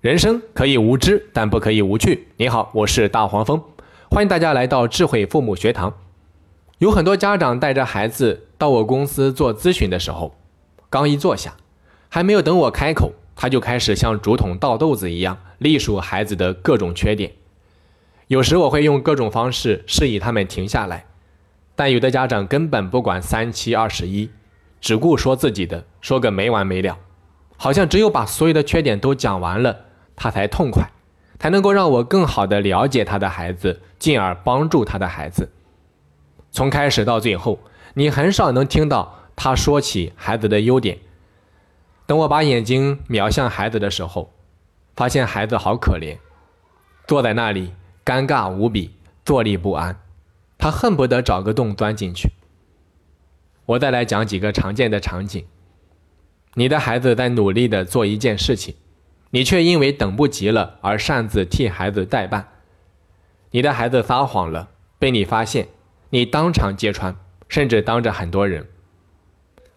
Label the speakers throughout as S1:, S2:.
S1: 人生可以无知，但不可以无趣。你好，我是大黄蜂，欢迎大家来到智慧父母学堂。有很多家长带着孩子到我公司做咨询的时候，刚一坐下，还没有等我开口，他就开始像竹筒倒豆子一样隶属孩子的各种缺点。有时我会用各种方式示意他们停下来，但有的家长根本不管三七二十一，只顾说自己的，说个没完没了。好像只有把所有的缺点都讲完了，他才痛快，才能够让我更好的了解他的孩子，进而帮助他的孩子。从开始到最后，你很少能听到他说起孩子的优点。等我把眼睛瞄向孩子的时候，发现孩子好可怜，坐在那里尴尬无比，坐立不安，他恨不得找个洞钻进去。我再来讲几个常见的场景。你的孩子在努力的做一件事情，你却因为等不及了而擅自替孩子代办。你的孩子撒谎了，被你发现，你当场揭穿，甚至当着很多人。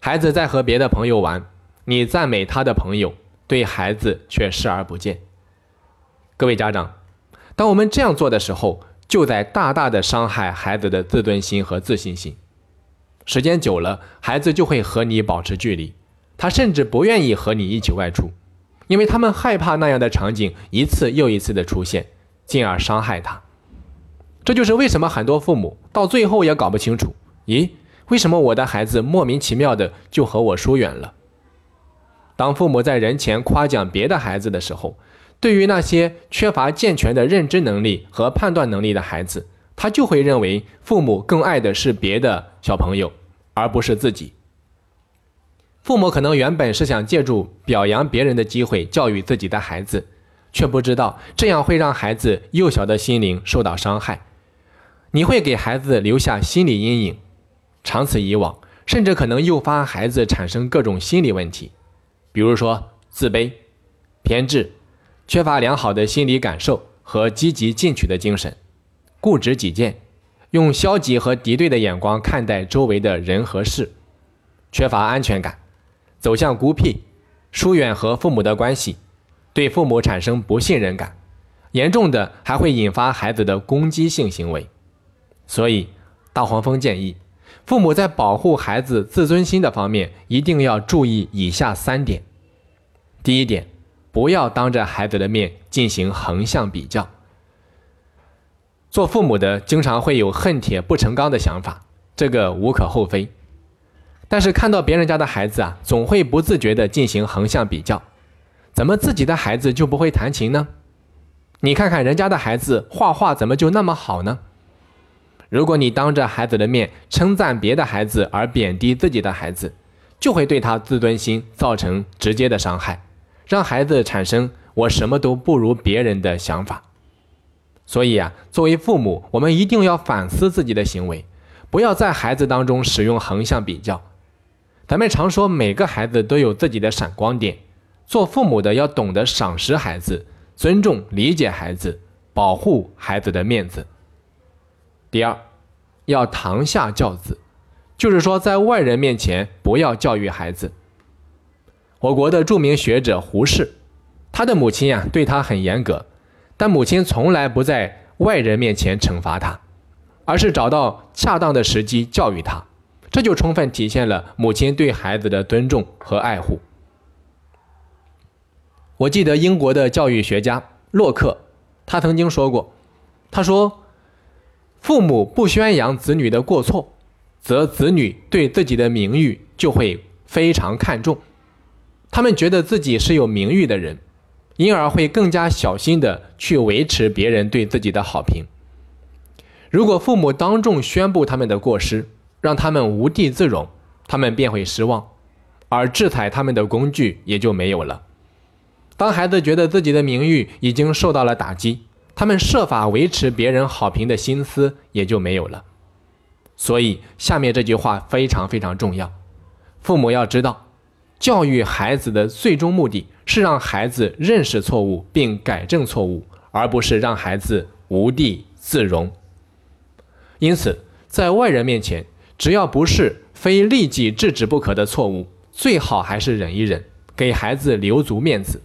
S1: 孩子在和别的朋友玩，你赞美他的朋友，对孩子却视而不见。各位家长，当我们这样做的时候，就在大大的伤害孩子的自尊心和自信心。时间久了，孩子就会和你保持距离。他甚至不愿意和你一起外出，因为他们害怕那样的场景一次又一次的出现，进而伤害他。这就是为什么很多父母到最后也搞不清楚：咦，为什么我的孩子莫名其妙的就和我疏远了？当父母在人前夸奖别的孩子的时候，对于那些缺乏健全的认知能力和判断能力的孩子，他就会认为父母更爱的是别的小朋友，而不是自己。父母可能原本是想借助表扬别人的机会教育自己的孩子，却不知道这样会让孩子幼小的心灵受到伤害。你会给孩子留下心理阴影，长此以往，甚至可能诱发孩子产生各种心理问题，比如说自卑、偏执、缺乏良好的心理感受和积极进取的精神、固执己见、用消极和敌对的眼光看待周围的人和事、缺乏安全感。走向孤僻，疏远和父母的关系，对父母产生不信任感，严重的还会引发孩子的攻击性行为。所以，大黄蜂建议，父母在保护孩子自尊心的方面，一定要注意以下三点。第一点，不要当着孩子的面进行横向比较。做父母的经常会有恨铁不成钢的想法，这个无可厚非。但是看到别人家的孩子啊，总会不自觉地进行横向比较，怎么自己的孩子就不会弹琴呢？你看看人家的孩子画画怎么就那么好呢？如果你当着孩子的面称赞别的孩子而贬低自己的孩子，就会对他自尊心造成直接的伤害，让孩子产生我什么都不如别人的想法。所以啊，作为父母，我们一定要反思自己的行为，不要在孩子当中使用横向比较。咱们常说，每个孩子都有自己的闪光点，做父母的要懂得赏识孩子，尊重、理解孩子，保护孩子的面子。第二，要堂下教子，就是说，在外人面前不要教育孩子。我国的著名学者胡适，他的母亲呀对他很严格，但母亲从来不在外人面前惩罚他，而是找到恰当的时机教育他。这就充分体现了母亲对孩子的尊重和爱护。我记得英国的教育学家洛克，他曾经说过：“他说，父母不宣扬子女的过错，则子女对自己的名誉就会非常看重，他们觉得自己是有名誉的人，因而会更加小心的去维持别人对自己的好评。如果父母当众宣布他们的过失，让他们无地自容，他们便会失望，而制裁他们的工具也就没有了。当孩子觉得自己的名誉已经受到了打击，他们设法维持别人好评的心思也就没有了。所以，下面这句话非常非常重要：父母要知道，教育孩子的最终目的是让孩子认识错误并改正错误，而不是让孩子无地自容。因此，在外人面前，只要不是非立即制止不可的错误，最好还是忍一忍，给孩子留足面子。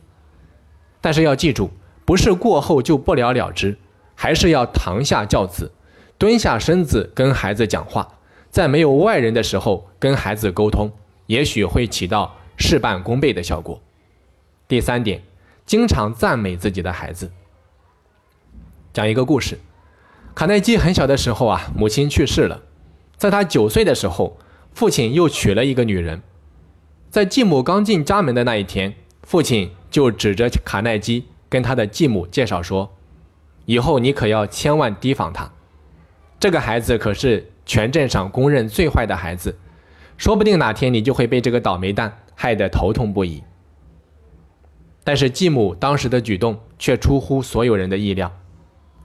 S1: 但是要记住，不是过后就不了了之，还是要堂下教子，蹲下身子跟孩子讲话，在没有外人的时候跟孩子沟通，也许会起到事半功倍的效果。第三点，经常赞美自己的孩子。讲一个故事，卡耐基很小的时候啊，母亲去世了，在他九岁的时候，父亲又娶了一个女人。在继母刚进家门的那一天，父亲就指着卡耐基跟他的继母介绍说：“以后你可要千万提防他，这个孩子可是全镇上公认最坏的孩子，说不定哪天你就会被这个倒霉蛋害得头痛不已。”但是继母当时的举动却出乎所有人的意料，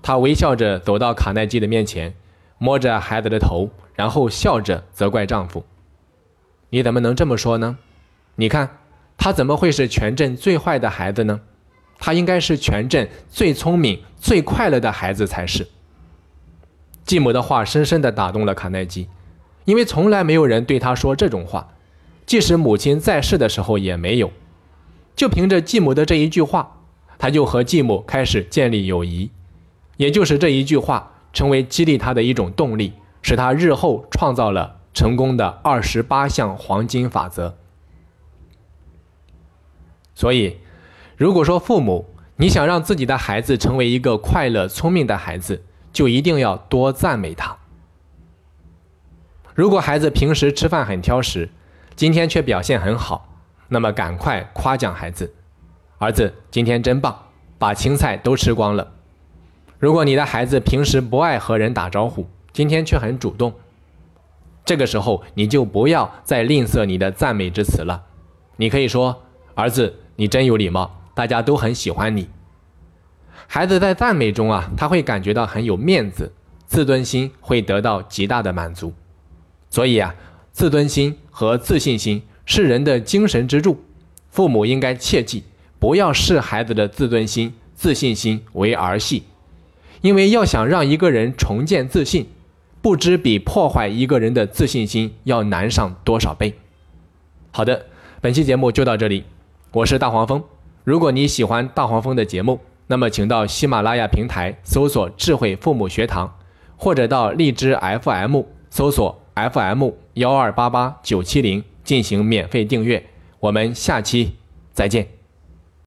S1: 她微笑着走到卡耐基的面前，摸着孩子的头，然后笑着责怪丈夫：“你怎么能这么说呢？你看，他怎么会是全镇最坏的孩子呢？他应该是全镇最聪明、最快乐的孩子才是。”继母的话深深地打动了卡耐基，因为从来没有人对他说这种话，即使母亲在世的时候也没有。就凭着继母的这一句话，他就和继母开始建立友谊，也就是这一句话成为激励他的一种动力，使他日后创造了成功的二十八项黄金法则。所以，如果说父母你想让自己的孩子成为一个快乐聪明的孩子，就一定要多赞美他。如果孩子平时吃饭很挑食，今天却表现很好。那么赶快夸奖孩子，儿子今天真棒，把青菜都吃光了。如果你的孩子平时不爱和人打招呼，今天却很主动，这个时候你就不要再吝啬你的赞美之词了。你可以说：“儿子，你真有礼貌，大家都很喜欢你。”孩子在赞美中啊，他会感觉到很有面子，自尊心会得到极大的满足。所以啊，自尊心和自信心。是人的精神支柱，父母应该切记，不要视孩子的自尊心、自信心为儿戏，因为要想让一个人重建自信，不知比破坏一个人的自信心要难上多少倍。好的，本期节目就到这里，我是大黄蜂。如果你喜欢大黄蜂的节目，那么请到喜马拉雅平台搜索“智慧父母学堂”，或者到荔枝 FM 搜索 FM 幺二八八九七零。进行免费订阅，我们下期再见。